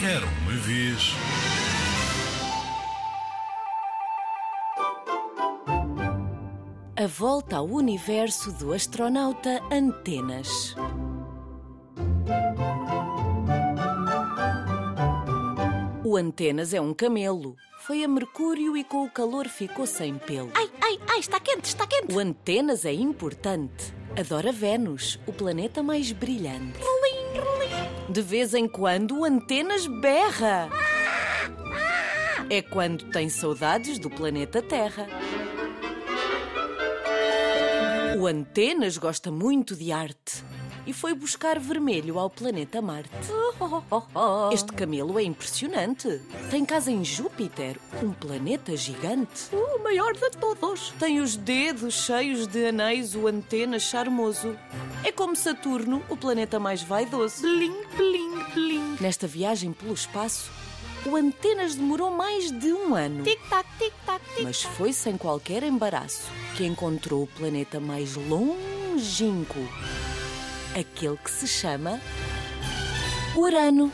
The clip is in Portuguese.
Era uma vez. A volta ao universo do astronauta Antenas. O Antenas é um camelo. Foi a Mercúrio e com o calor ficou sem pelo. Ai, ai, ai, está quente, está quente. O Antenas é importante. Adora Vênus, o planeta mais brilhante. De vez em quando Antenas berra. É quando tem saudades do planeta Terra. O Antenas gosta muito de arte e foi buscar vermelho ao planeta Marte. Este camelo é impressionante. Tem casa em Júpiter, um planeta gigante. O maior de todos. Tem os dedos cheios de anéis, o Antenas charmoso. É como Saturno, o planeta mais vaidoso. Bling, bling, bling. Nesta viagem pelo espaço, o Antenas demorou mais de um ano. Tic-tac, tic-tac, tic Mas foi sem qualquer embaraço que encontrou o planeta mais longínquo. Aquele que se chama Urano.